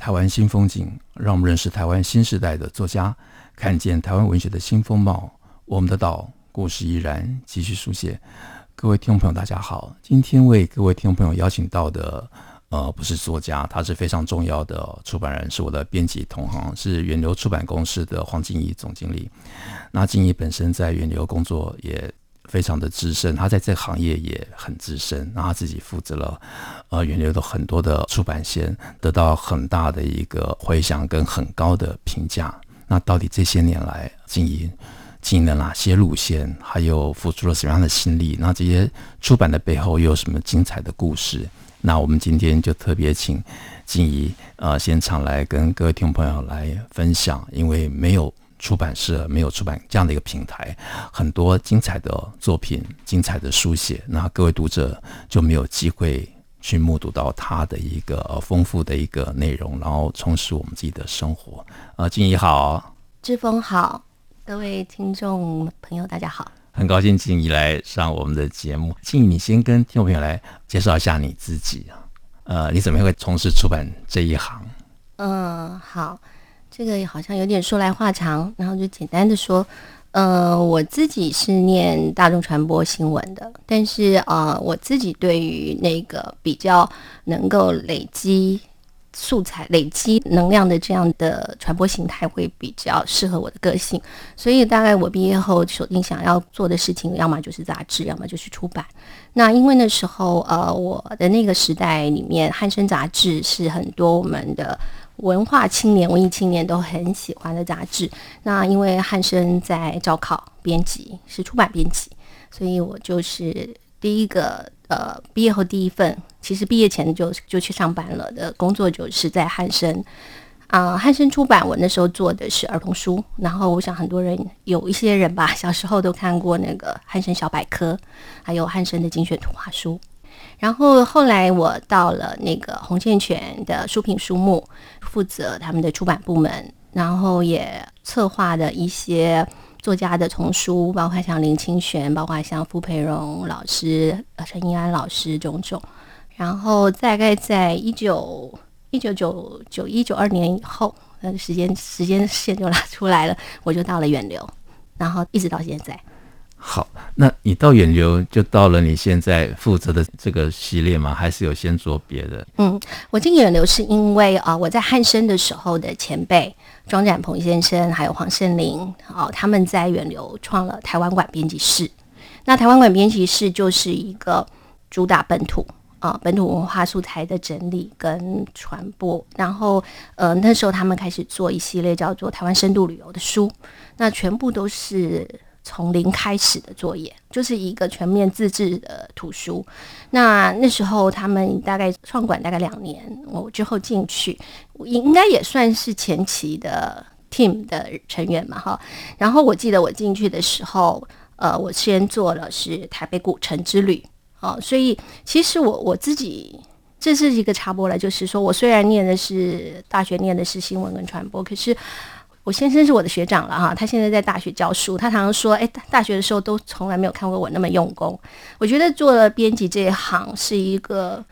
台湾新风景，让我们认识台湾新时代的作家，看见台湾文学的新风貌。我们的岛故事依然继续书写。各位听众朋友，大家好。今天为各位听众朋友邀请到的，呃，不是作家，他是非常重要的出版人，是我的编辑同行，是远流出版公司的黄静怡总经理。那静怡本身在远流工作也。非常的资深，他在这行业也很资深，然后他自己负责了呃远流的很多的出版线，得到很大的一个回响跟很高的评价。那到底这些年来经营经营了哪些路线，还有付出了什么样的心力？那这些出版的背后又有什么精彩的故事？那我们今天就特别请静怡呃现场来跟各位听众朋友来分享，因为没有。出版社没有出版这样的一个平台，很多精彩的作品、精彩的书写，那各位读者就没有机会去目睹到它的一个丰富的一个内容，然后充实我们自己的生活。呃，静怡好，志峰好，各位听众朋友大家好，很高兴静怡来上我们的节目。静怡，你先跟听众朋友来介绍一下你自己啊，呃，你怎么会从事出版这一行？嗯，好。这个好像有点说来话长，然后就简单的说，呃，我自己是念大众传播新闻的，但是啊、呃，我自己对于那个比较能够累积素材、累积能量的这样的传播形态会比较适合我的个性，所以大概我毕业后锁定想要做的事情，要么就是杂志，要么就是出版。那因为那时候呃，我的那个时代里面，汉声杂志是很多我们的。文化青年、文艺青年都很喜欢的杂志。那因为汉生在招考编辑，是出版编辑，所以我就是第一个呃，毕业后第一份，其实毕业前就就去上班了的工作，就是在汉生啊。汉生出版，我那时候做的是儿童书。然后我想很多人有一些人吧，小时候都看过那个汉生小百科，还有汉生的精选图画书。然后后来我到了那个洪建全的书评书目，负责他们的出版部门，然后也策划的一些作家的丛书，包括像林清玄，包括像傅培荣老师、陈怡安老师种种。然后大概在一九一九九九一九二年以后，那个时间时间线就拉出来了，我就到了远流，然后一直到现在。好，那你到远流就到了你现在负责的这个系列吗？还是有先做别的？嗯，我进远流是因为啊，我在汉声的时候的前辈庄展鹏先生还有黄胜林哦，他们在远流创了台湾馆编辑室。那台湾馆编辑室就是一个主打本土啊本土文化素材的整理跟传播。然后呃那时候他们开始做一系列叫做台湾深度旅游的书，那全部都是。从零开始的作业，就是一个全面自制的图书。那那时候他们大概创馆大概两年，我之后进去，应该也算是前期的 team 的成员嘛，哈。然后我记得我进去的时候，呃，我先做了是台北古城之旅，哦，所以其实我我自己这是一个插播了，就是说我虽然念的是大学念的是新闻跟传播，可是。我先生是我的学长了哈，他现在在大学教书。他常常说：“哎，大学的时候都从来没有看过我那么用功。”我觉得做了编辑这一行是一个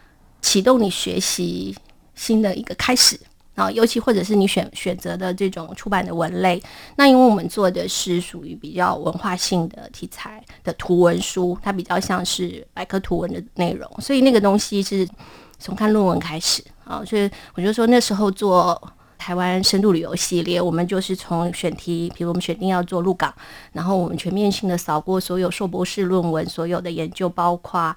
启动你学习新的一个开始啊，尤其或者是你选选择的这种出版的文类。那因为我们做的是属于比较文化性的题材的图文书，它比较像是百科图文的内容，所以那个东西是从看论文开始啊。所以我就说那时候做。台湾深度旅游系列，我们就是从选题，比如我们选定要做鹿港，然后我们全面性的扫过所有硕博士论文，所有的研究，包括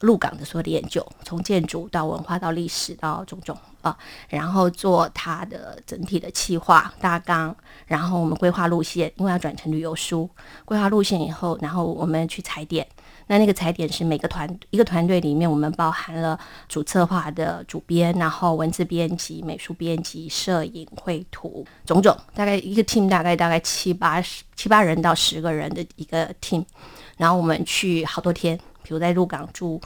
鹿港的所有的研究，从建筑到文化到历史到种种啊，然后做它的整体的企划大纲，然后我们规划路线，因为要转成旅游书，规划路线以后，然后我们去踩点。那那个踩点是每个团一个团队里面，我们包含了主策划的主编，然后文字编辑、美术编辑、摄影、绘图，种种，大概一个 team 大概大概七八十七八人到十个人的一个 team，然后我们去好多天，比如在鹿港住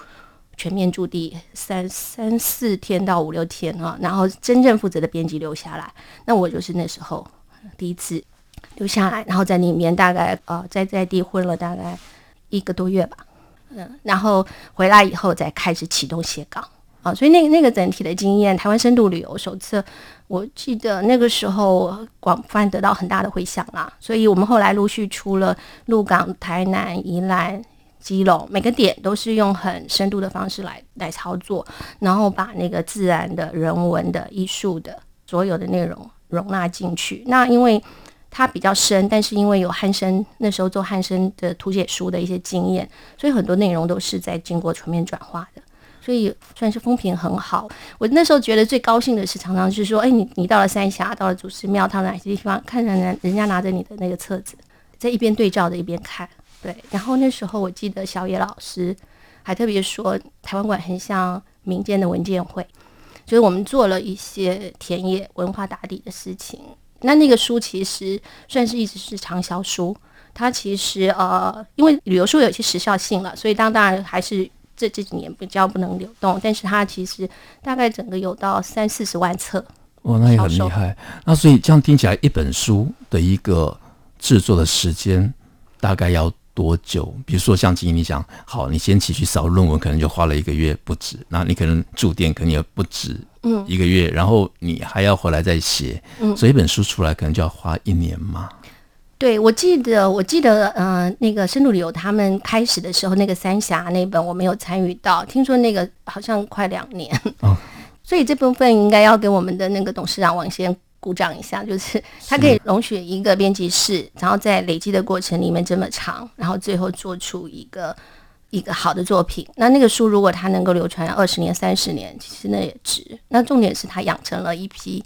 全面驻地三三四天到五六天啊，然后真正负责的编辑留下来，那我就是那时候第一次留下来，然后在里面大概呃在在地混了大概一个多月吧。嗯，然后回来以后再开始启动写稿啊，所以那个那个整体的经验，台湾深度旅游手册，我记得那个时候广泛得到很大的回响啦。所以我们后来陆续出了鹿港、台南、宜兰、基隆，每个点都是用很深度的方式来来操作，然后把那个自然的、人文的、艺术的所有的内容容纳进去。那因为它比较深，但是因为有汉生那时候做汉生的图解书的一些经验，所以很多内容都是在经过全面转化的，所以算是风评很好。我那时候觉得最高兴的是，常常就是说，哎，你你到了三峡，到了祖师庙，到哪些地方，看着人人家拿着你的那个册子，在一边对照着一边看，对。然后那时候我记得小野老师还特别说，台湾馆很像民间的文建会，就是我们做了一些田野文化打底的事情。那那个书其实算是一直是畅销书，它其实呃，因为旅游书有一些时效性了，所以当当然还是这这几年比较不能流动，但是它其实大概整个有到三四十万册。哦，那也很厉害。那所以这样听起来，一本书的一个制作的时间大概要多久？比如说像静怡你讲，好，你先起去扫论文，可能就花了一个月不止，那你可能住店可能也不止。嗯，一个月，然后你还要回来再写，嗯，所以一本书出来可能就要花一年嘛。对，我记得，我记得，呃，那个深度旅游他们开始的时候，那个三峡那本我没有参与到，听说那个好像快两年。哦，所以这部分应该要给我们的那个董事长王先鼓掌一下，就是他可以容许一个编辑室，然后在累积的过程里面这么长，然后最后做出一个。一个好的作品，那那个书如果它能够流传二十年、三十年，其实那也值。那重点是他养成了一批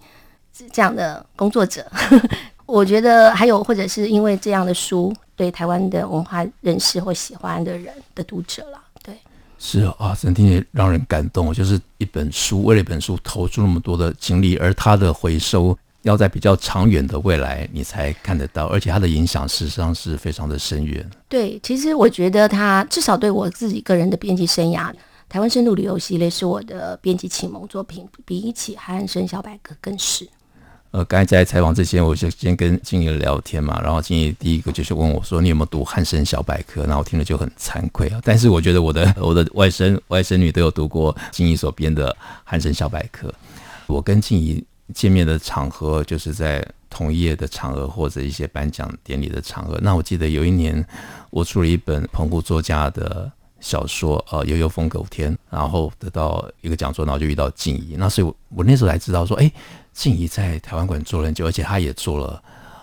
这样的工作者。我觉得还有，或者是因为这样的书对台湾的文化认识或喜欢的人的读者了。对，是啊，真听也让人感动。就是一本书，为了一本书投出那么多的精力，而它的回收。要在比较长远的未来，你才看得到，而且它的影响事实上是非常的深远。对，其实我觉得它至少对我自己个人的编辑生涯，台湾深度旅游系列是我的编辑启蒙作品，比起汉生小百科更是。呃，刚才在采访之前，我就先跟静怡聊天嘛，然后静怡第一个就是问我说：“你有没有读汉声小百科？”那我听了就很惭愧啊。但是我觉得我的我的外甥外甥女都有读过静怡所编的汉声小百科。我跟静怡。见面的场合就是在同业的场合或者一些颁奖典礼的场合。那我记得有一年，我出了一本澎湖作家的小说，呃，《悠悠风狗天》，然后得到一个讲座，然后就遇到静怡。那所以我，我那时候才知道说，哎，静怡在台湾馆做了很久，而且她也做了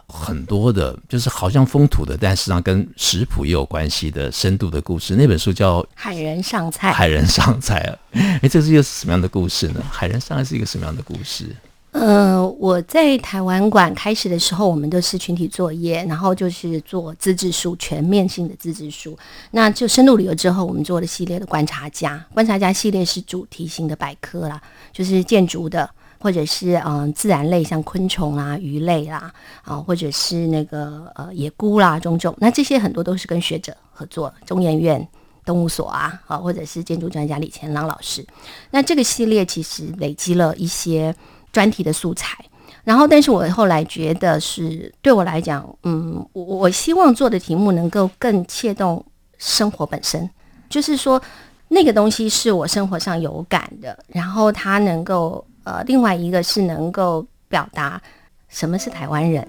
很多的，就是好像风土的，但实际上跟食谱也有关系的深度的故事。那本书叫《海人上菜》。海人上菜啊，哎，这是一个什么样的故事呢？海人上菜是一个什么样的故事？呃，我在台湾馆开始的时候，我们都是群体作业，然后就是做自制书，全面性的自制书。那就深度旅游之后，我们做了系列的观察家，观察家系列是主题型的百科啦，就是建筑的，或者是嗯、自然类，像昆虫啊、鱼类啦，啊，或者是那个呃野菇啦，种种。那这些很多都是跟学者合作，中研院动物所啊，啊，或者是建筑专家李乾朗老师。那这个系列其实累积了一些。专题的素材，然后，但是我后来觉得是对我来讲，嗯，我我希望做的题目能够更切动生活本身，就是说那个东西是我生活上有感的，然后它能够呃，另外一个是能够表达什么是台湾人，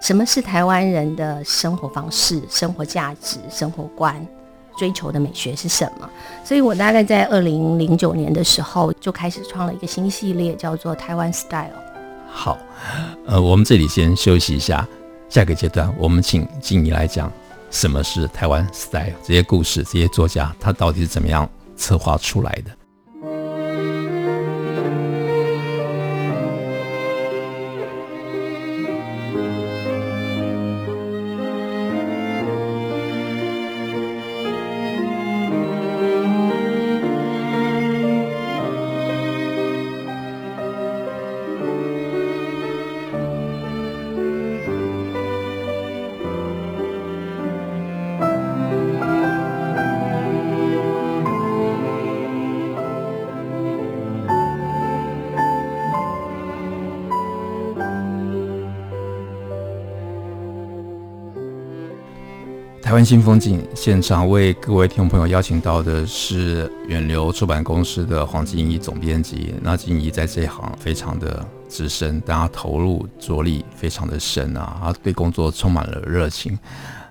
什么是台湾人的生活方式、生活价值、生活观。追求的美学是什么？所以我大概在二零零九年的时候就开始创了一个新系列，叫做台湾 Style。好，呃，我们这里先休息一下，下个阶段我们请静怡来讲什么是台湾 Style，这些故事，这些作家他到底是怎么样策划出来的。台湾新风景现场为各位听众朋友邀请到的是远流出版公司的黄静怡总编辑。那静怡在这一行非常的资深，但她投入着力非常的深啊，她对工作充满了热情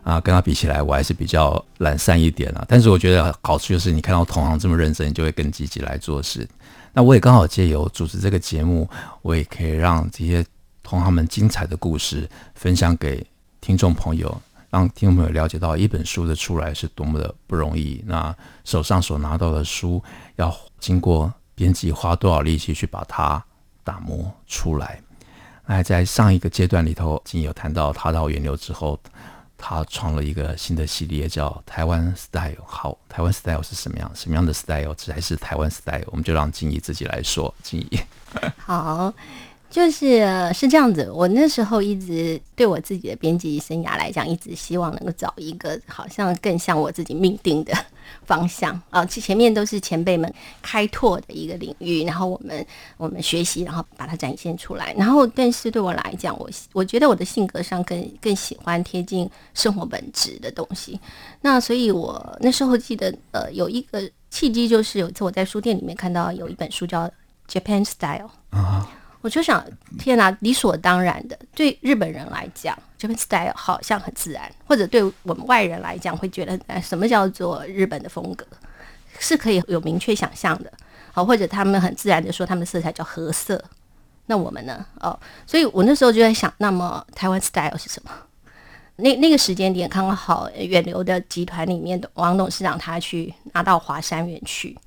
啊。跟她比起来，我还是比较懒散一点啊。但是我觉得好处就是，你看到同行这么认真，你就会更积极来做事。那我也刚好借由主持这个节目，我也可以让这些同行们精彩的故事分享给听众朋友。让听众朋友了解到一本书的出来是多么的不容易。那手上所拿到的书，要经过编辑花多少力气去把它打磨出来。那在上一个阶段里头，已经有谈到他到源流之后，他创了一个新的系列，叫台湾 Style。好，台湾 Style 是什么样？什么样的 Style 才是台湾 Style？我们就让金怡自己来说。金怡，好。就是是这样子，我那时候一直对我自己的编辑生涯来讲，一直希望能够找一个好像更像我自己命定的 方向啊。前面都是前辈们开拓的一个领域，然后我们我们学习，然后把它展现出来。然后，但是对我来讲，我我觉得我的性格上更更喜欢贴近生活本质的东西。那所以，我那时候记得呃有一个契机，就是有一次我在书店里面看到有一本书叫《Japan Style》啊。我就想，天哪，理所当然的，对日本人来讲日本 style 好像很自然，或者对我们外人来讲，会觉得，哎，什么叫做日本的风格，是可以有明确想象的，好，或者他们很自然的说，他们的色彩叫和色，那我们呢？哦，所以我那时候就在想，那么台湾 style 是什么？那那个时间点刚好远流的集团里面的王董事长他去拿到华山园区。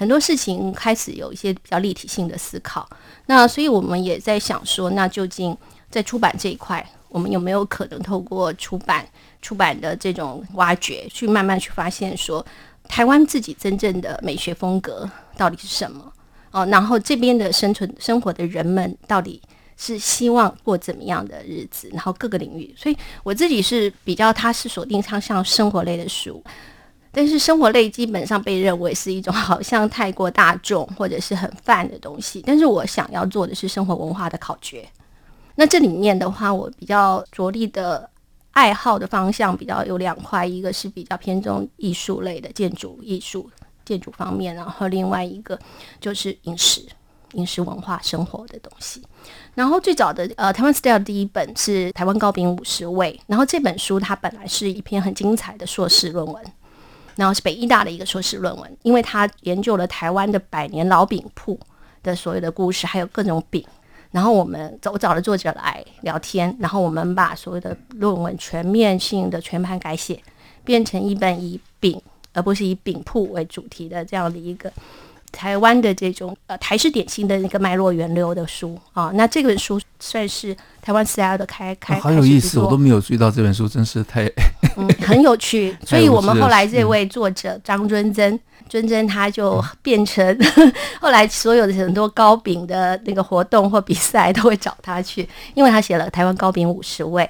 很多事情开始有一些比较立体性的思考，那所以我们也在想说，那究竟在出版这一块，我们有没有可能透过出版、出版的这种挖掘，去慢慢去发现说，台湾自己真正的美学风格到底是什么？哦，然后这边的生存生活的人们到底是希望过怎么样的日子？然后各个领域，所以我自己是比较，它是锁定上像生活类的书。但是生活类基本上被认为是一种好像太过大众或者是很泛的东西，但是我想要做的是生活文化的考掘。那这里面的话，我比较着力的爱好的方向比较有两块，一个是比较偏重艺术类的建筑艺术建筑方面，然后另外一个就是饮食饮食文化生活的东西。然后最早的呃台湾 style 第一本是台湾糕饼五十味，然后这本书它本来是一篇很精彩的硕士论文。然后是北医大的一个硕士论文，因为他研究了台湾的百年老饼铺的所有的故事，还有各种饼。然后我们找找了作者来聊天，然后我们把所有的论文全面性的全盘改写，变成一本以饼而不是以饼铺为主题的这样的一个。台湾的这种呃台式点心的那个脉络源流的书啊，那这本书算是台湾 style 的开开，啊，很有意思，我都没有注意到这本书，真是太嗯很有趣。所以我们后来这位作者张尊珍，尊真他就变成、嗯、后来所有的很多糕饼的那个活动或比赛都会找他去，因为他写了台湾糕饼五十味。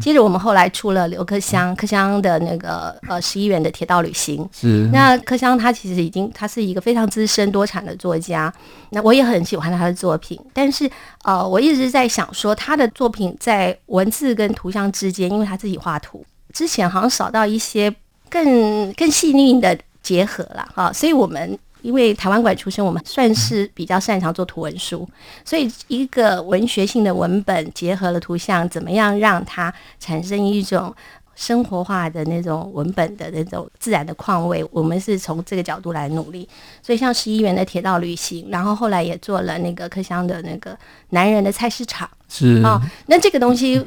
接着我们后来出了刘克襄，克襄的那个呃十一元的铁道旅行。是。那克襄他其实已经他是一个非常资深多产的作家，那我也很喜欢他的作品。但是呃，我一直在想说他的作品在文字跟图像之间，因为他自己画图，之前好像少到一些更更细腻的结合了啊，所以我们。因为台湾馆出身，我们算是比较擅长做图文书，所以一个文学性的文本结合了图像，怎么样让它产生一种生活化的那种文本的那种自然的况味？我们是从这个角度来努力。所以像十一元的铁道旅行，然后后来也做了那个客乡的那个男人的菜市场，是啊、哦，那这个东西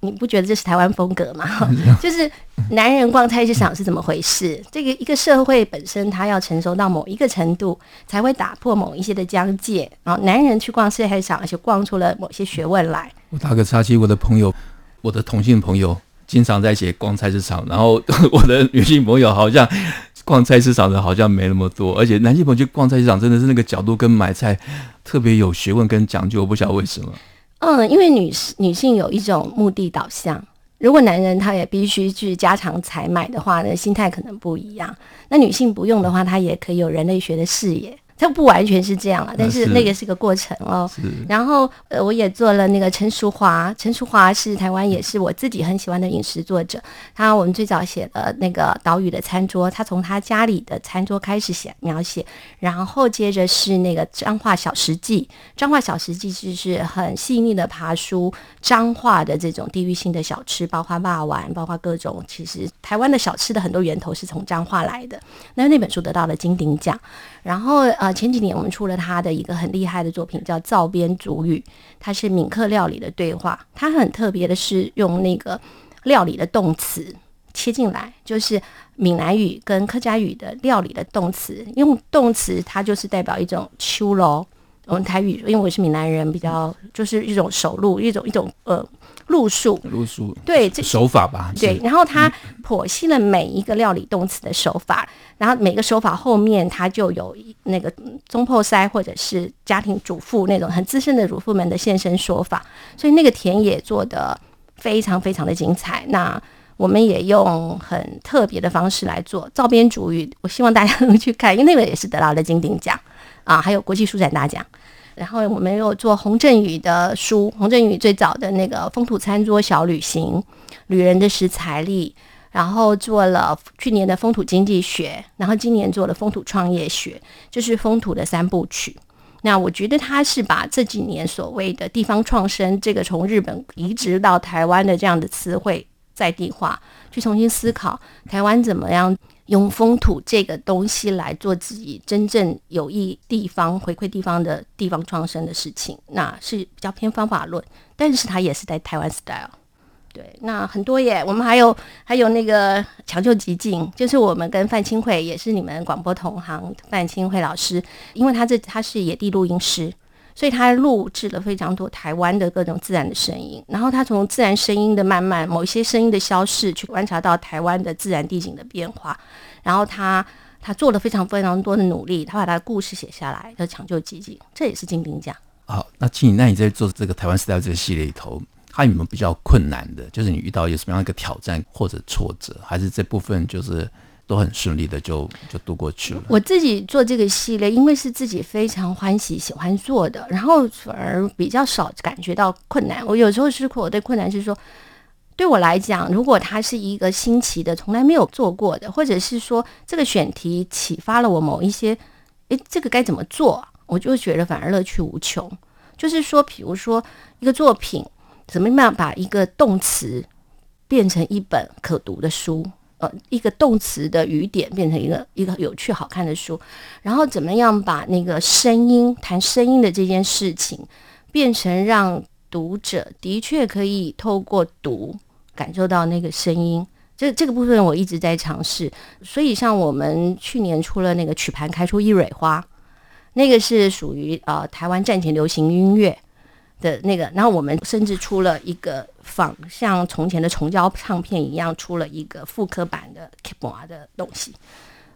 你不觉得这是台湾风格吗？就是男人逛菜市场是怎么回事？这个一个社会本身，它要成熟到某一个程度，才会打破某一些的疆界。然后男人去逛菜市场，而且逛出了某些学问来。我打个岔，其实我的朋友，我的同性朋友，经常在写逛菜市场，然后 我的女性朋友好像逛菜市场的好像没那么多，而且男性朋友去逛菜市场真的是那个角度跟买菜特别有学问跟讲究，我不晓得为什么。嗯，因为女女性有一种目的导向，如果男人他也必须去家常采买的话呢，心态可能不一样。那女性不用的话，她也可以有人类学的视野。它不完全是这样了，但是那个是个过程哦。然后呃，我也做了那个陈淑华，陈淑华是台湾也是我自己很喜欢的饮食作者。他我们最早写的那个岛屿的餐桌，他从他家里的餐桌开始写描写，然后接着是那个彰化小食记，彰化小食记就是很细腻的爬书彰化的这种地域性的小吃，包括霸丸，包括各种其实台湾的小吃的很多源头是从彰化来的。那那本书得到了金鼎奖。然后呃，前几年我们出了他的一个很厉害的作品，叫《灶边族语》，它是闽客料理的对话。它很特别的是用那个料理的动词切进来，就是闽南语跟客家语的料理的动词，用动词它就是代表一种秋楼。我们台语，因为我是闽南人，比较就是一种手路，一种一种呃。路数，路数，对，这手法吧，对。然后他剖析了每一个料理动词的手法，嗯、然后每个手法后面他就有那个中破塞或者是家庭主妇那种很资深的主妇们的现身说法，所以那个田野做的非常非常的精彩。那我们也用很特别的方式来做照边主语，我希望大家能去看，因为那个也是得到了金鼎奖啊，还有国际书展大奖。然后我们又做洪振宇的书，洪振宇最早的那个风土餐桌小旅行，旅人的食材力，然后做了去年的风土经济学，然后今年做了风土创业学，就是风土的三部曲。那我觉得他是把这几年所谓的地方创生，这个从日本移植到台湾的这样的词汇在地化，去重新思考台湾怎么样。用风土这个东西来做自己真正有益地方、回馈地方的地方创生的事情，那是比较偏方法论，但是它也是在台湾 style。对，那很多耶，我们还有还有那个抢救急境，就是我们跟范清慧也是你们广播同行，范清慧老师，因为他这他是野地录音师。所以他录制了非常多台湾的各种自然的声音，然后他从自然声音的慢慢某一些声音的消逝，去观察到台湾的自然地景的变化，然后他他做了非常非常多的努力，他把他的故事写下来，叫抢救寂静，这也是金鼎奖。好，那静怡，那你在做这个台湾时代这个系列里头，还有没有比较困难的？就是你遇到有什么样的一个挑战或者挫折，还是这部分就是？都很顺利的就就度过去了。我自己做这个系列，因为是自己非常欢喜喜欢做的，然后反而比较少感觉到困难。我有时候是我对困难是说，对我来讲，如果它是一个新奇的、从来没有做过的，或者是说这个选题启发了我某一些，诶，这个该怎么做，我就觉得反而乐趣无穷。就是说，比如说一个作品，怎么样把一个动词变成一本可读的书。呃，一个动词的语点变成一个一个有趣好看的书，然后怎么样把那个声音谈声音的这件事情变成让读者的确可以透过读感受到那个声音，这这个部分我一直在尝试。所以像我们去年出了那个曲盘开出一蕊花，那个是属于呃台湾战前流行音乐。的那个，然后我们甚至出了一个。仿像从前的重胶唱片一样，出了一个复刻版的 Keyboard 的东西。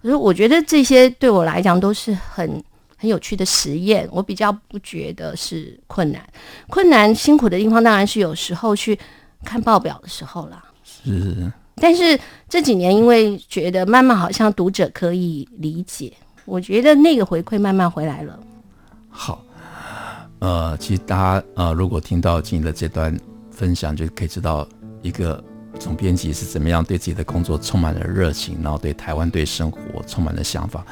所以我觉得这些对我来讲都是很很有趣的实验。我比较不觉得是困难，困难辛苦的地方当然是有时候去看报表的时候啦。是，但是这几年因为觉得慢慢好像读者可以理解，我觉得那个回馈慢慢回来了。好，呃，其实大家呃，如果听到静怡的这段。分享就可以知道一个总编辑是怎么样对自己的工作充满了热情，然后对台湾、对生活充满了想法。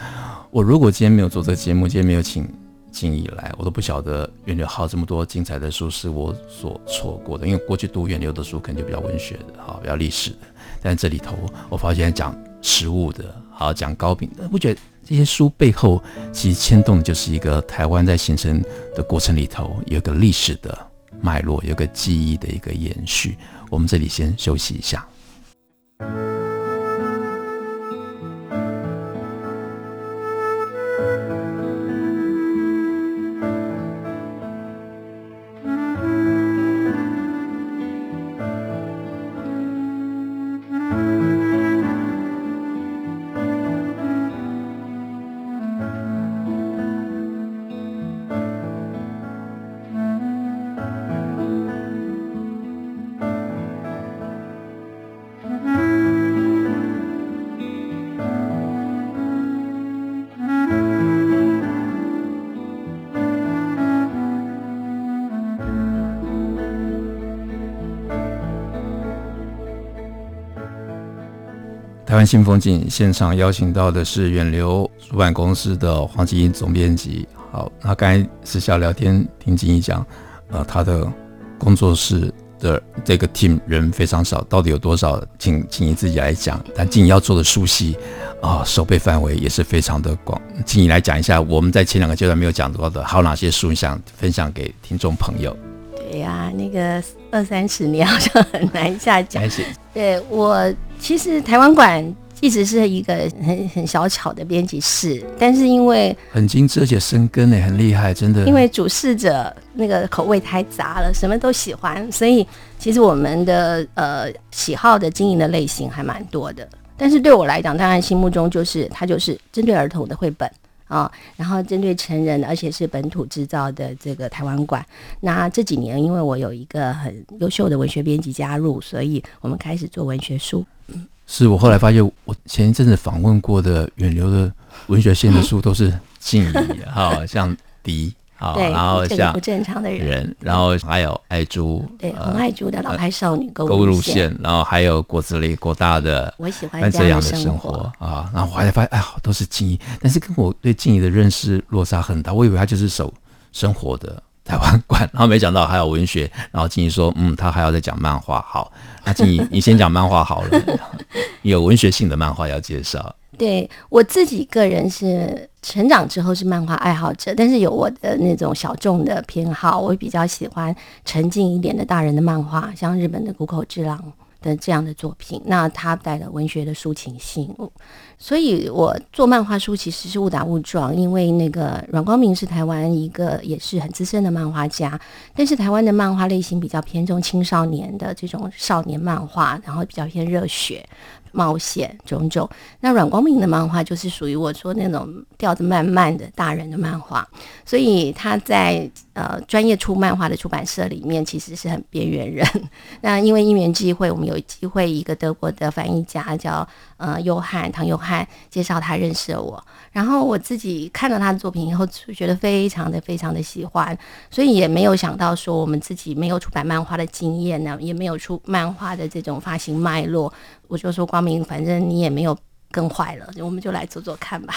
我如果今天没有做这个节目，今天没有请静怡来，我都不晓得远流号这么多精彩的书是我所错过的。因为过去读远流的书可能就比较文学的，好，比较历史的。但这里头我发现讲食物的，好，讲糕饼的，不觉得这些书背后其实牵动的就是一个台湾在形成的过程里头有个历史的。脉络有个记忆的一个延续，我们这里先休息一下。新风景现场邀请到的是远流出版公司的黄景怡总编辑。好，那刚才私下聊天听景怡讲，呃，他的工作室的这个 team 人非常少，到底有多少？请静怡自己来讲。但静怡要做的书系啊，手背范围也是非常的广。静怡来讲一下，我们在前两个阶段没有讲到的，还有哪些书你想分享给听众朋友？对呀、啊，那个二三十年好像很难下讲。对我，其实台湾馆一直是一个很很小巧的编辑室，但是因为很精致而且生根也，很厉害，真的。因为主事者那个口味太杂了，什么都喜欢，所以其实我们的呃喜好的经营的类型还蛮多的。但是对我来讲，当然心目中就是它就是针对儿童的绘本。啊、哦，然后针对成人，而且是本土制造的这个台湾馆。那这几年，因为我有一个很优秀的文学编辑加入，所以我们开始做文学书。嗯，是我后来发现，我前一阵子访问过的远流的文学线的书都是静怡，哈像迪。啊，然后像不正常的人，然后还有爱珠，对，红爱珠的老派少女购物路线，然后还有果子狸果大的，我喜欢这样的生活啊。然后我还发现，哎好，都是静怡，但是跟我对静怡的认识落差很大。我以为他就是守生活的台湾馆，然后没想到还有文学。然后静怡说，嗯，他还要再讲漫画。好，那静怡，你先讲漫画好了，有文学性的漫画要介绍。对，我自己个人是成长之后是漫画爱好者，但是有我的那种小众的偏好，我比较喜欢沉静一点的大人的漫画，像日本的谷口之郎的这样的作品，那他带了文学的抒情性，所以我做漫画书其实是误打误撞，因为那个阮光明是台湾一个也是很资深的漫画家，但是台湾的漫画类型比较偏重青少年的这种少年漫画，然后比较偏热血。冒险种种，那阮光明的漫画就是属于我说那种调子慢慢的大人的漫画，所以他在呃专业出漫画的出版社里面其实是很边缘人。那因为因缘际会，我们有机会一个德国的翻译家叫呃约翰唐约翰介绍他认识了我，然后我自己看到他的作品以后，就觉得非常的非常的喜欢，所以也没有想到说我们自己没有出版漫画的经验呢，也没有出漫画的这种发行脉络。我就说光明，反正你也没有更坏了，我们就来做做看吧。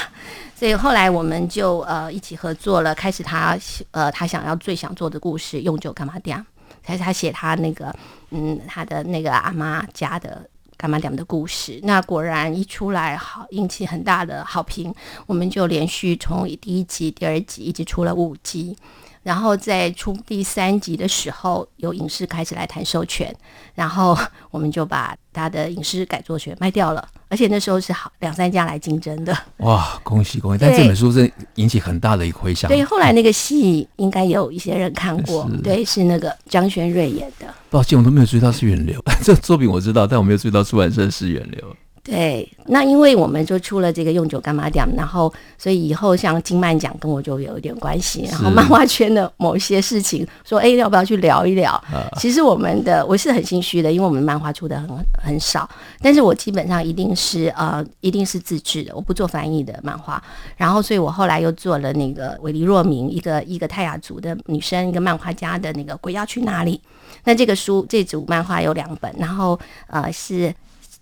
所以后来我们就呃一起合作了，开始他呃他想要最想做的故事，用酒柑仔店，开始他写他那个嗯他的那个阿妈家的干妈店的故事。那果然一出来好，引起很大的好评，我们就连续从第一集、第二集一直出了五集。然后在出第三集的时候，有影视开始来谈授权，然后 我们就把他的影视改作权卖掉了，而且那时候是好两三家来竞争的。哇，恭喜恭喜！但这本书是引起很大的一个回响。对，后来那个戏应该有一些人看过，是对，是那个张轩瑞演的。抱歉，我都没有注意到是远流，这作品我知道，但我没有注意到出版社是远流。对，那因为我们就出了这个用酒柑仔店，然后所以以后像金曼奖跟我就有一点关系，然后漫画圈的某些事情，说 哎要不要去聊一聊？啊、其实我们的我是很心虚的，因为我们漫画出的很很少，但是我基本上一定是呃一定是自制的，我不做翻译的漫画。然后所以我后来又做了那个韦黎若明，一个一个泰雅族的女生，一个漫画家的那个鬼要去哪里？那这个书这组漫画有两本，然后呃是。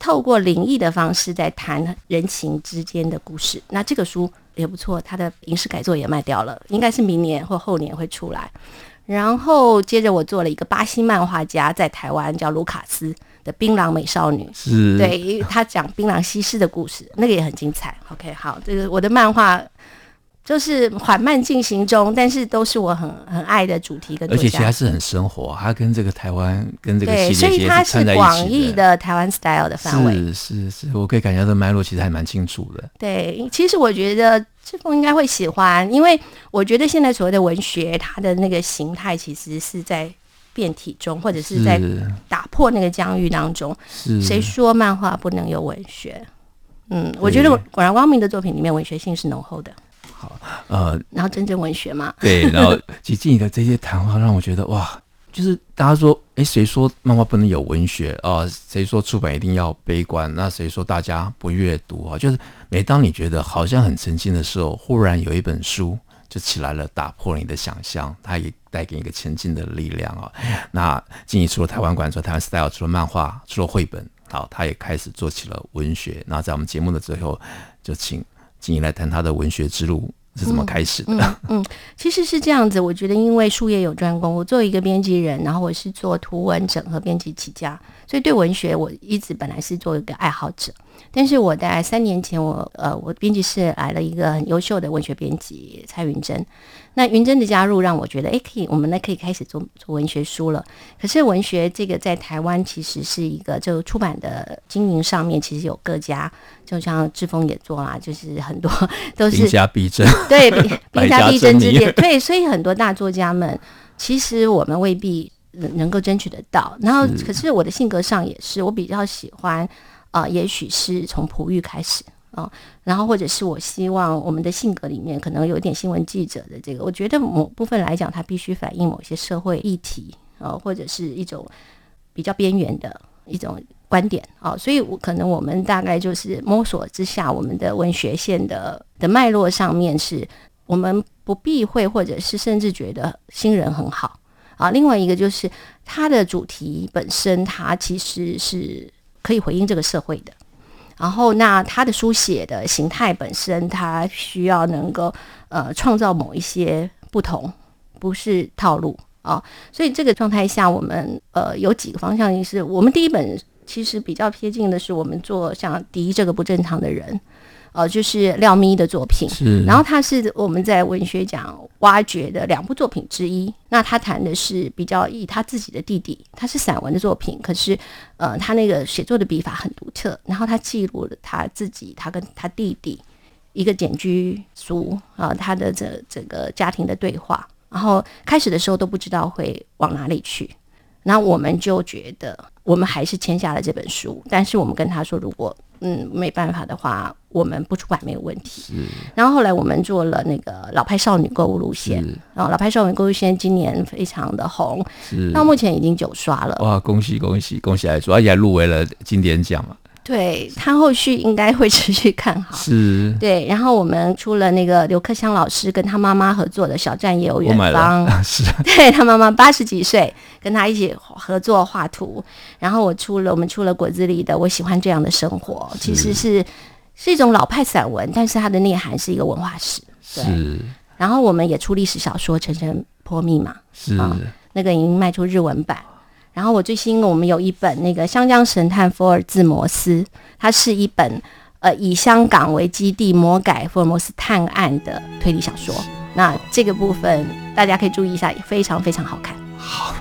透过灵异的方式在谈人情之间的故事，那这个书也不错，它的影视改作也卖掉了，应该是明年或后年会出来。然后接着我做了一个巴西漫画家在台湾叫卢卡斯的《槟榔美少女》，是对，他讲槟榔西施的故事，那个也很精彩。OK，好，这个我的漫画就是缓慢进行中，但是都是我很很爱的主题跟而且其实还是很生活，它跟这个台湾跟这个系列对，所以它是广义的台湾 style 的范围。是是是，我可以感觉到脉络其实还蛮清楚的。对，其实我觉得志峰应该会喜欢，因为我觉得现在所谓的文学，它的那个形态其实是在变体中，或者是在打破那个疆域当中。是谁说漫画不能有文学？嗯，我觉得果然光明的作品里面文学性是浓厚的。好，呃，然后真正文学嘛，对，然后其实你的这些谈话让我觉得哇，就是大家说，哎，谁说漫画不能有文学啊？谁说出版一定要悲观？那谁说大家不阅读啊？就是每当你觉得好像很沉静的时候，忽然有一本书就起来了，打破了你的想象，它也带给你一个前进的力量啊。那静宜除了台湾馆，除了台湾 style，除了漫画，除了绘本，好，他也开始做起了文学。那在我们节目的最后，就请。静宜来谈他的文学之路是怎么开始的？嗯嗯，嗯，其实是这样子。我觉得，因为术业有专攻，我作为一个编辑人，然后我是做图文整合编辑起家，所以对文学我一直本来是做一个爱好者。但是我在三年前我，我呃，我编辑室来了一个很优秀的文学编辑蔡云珍。那云珍的加入让我觉得，哎，可以，我们呢可以开始做做文学书了。可是文学这个在台湾其实是一个，就出版的经营上面其实有各家，就像志峰也做啦，就是很多都是兵家必争，对，兵家必争之地，对，所以很多大作家们，其实我们未必能够争取得到。然后，可是我的性格上也是，我比较喜欢啊、呃，也许是从璞玉开始。哦，然后或者是我希望我们的性格里面可能有点新闻记者的这个，我觉得某部分来讲，它必须反映某些社会议题啊、或者是一种比较边缘的一种观点啊、所以我可能我们大概就是摸索之下，我们的文学线的的脉络上面是我们不避讳，或者是甚至觉得新人很好啊。另外一个就是它的主题本身，它其实是可以回应这个社会的。然后，那他的书写的形态本身，他需要能够呃创造某一些不同，不是套路啊、所以这个状态下，我们呃有几个方向，就是我们第一本其实比较贴近的是我们做像敌这个不正常的人。呃，就是廖咪的作品，是，然后他是我们在文学奖挖掘的两部作品之一。那他谈的是比较以他自己的弟弟，他是散文的作品，可是呃，他那个写作的笔法很独特。然后他记录了他自己，他跟他弟弟一个简居族啊，他的这整个家庭的对话。然后开始的时候都不知道会往哪里去，那我们就觉得我们还是签下了这本书，但是我们跟他说，如果嗯，没办法的话，我们不出版没有问题。是。然后后来我们做了那个老派少女购物路线，然后老派少女购物路线今年非常的红，是。到目前已经九刷了。哇，恭喜恭喜恭喜来主，而且还入围了经典奖嘛。对，他后续应该会持续看好。是。对，然后我们出了那个刘克襄老师跟他妈妈合作的《小站也有远方》，是。对，他妈妈八十几岁，跟他一起合作画图。然后我出了，我们出了果子狸的《我喜欢这样的生活》，其实是是一种老派散文，但是它的内涵是一个文化史。对。是。然后我们也出历史小说《陈晨破密码》，是。啊，那个已经卖出日文版。然后我最新我们有一本那个《香江神探福尔摩斯》，它是一本呃以香港为基地魔改福尔摩斯探案的推理小说。那这个部分大家可以注意一下，也非常非常好看。好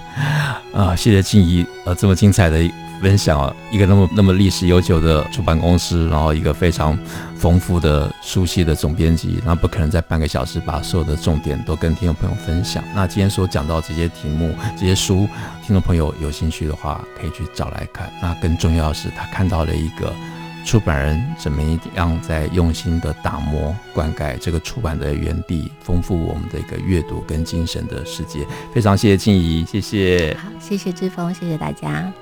啊，谢谢静怡呃这么精彩的。分享啊，一个那么那么历史悠久的出版公司，然后一个非常丰富的熟悉的总编辑，那不可能在半个小时把所有的重点都跟听众朋友分享。那今天所讲到这些题目、这些书，听众朋友有兴趣的话，可以去找来看。那更重要的是，他看到了一个出版人怎么样在用心的打磨、灌溉这个出版的园地，丰富我们的一个阅读跟精神的世界。非常谢谢静怡，谢谢，好，谢谢志峰，谢谢大家。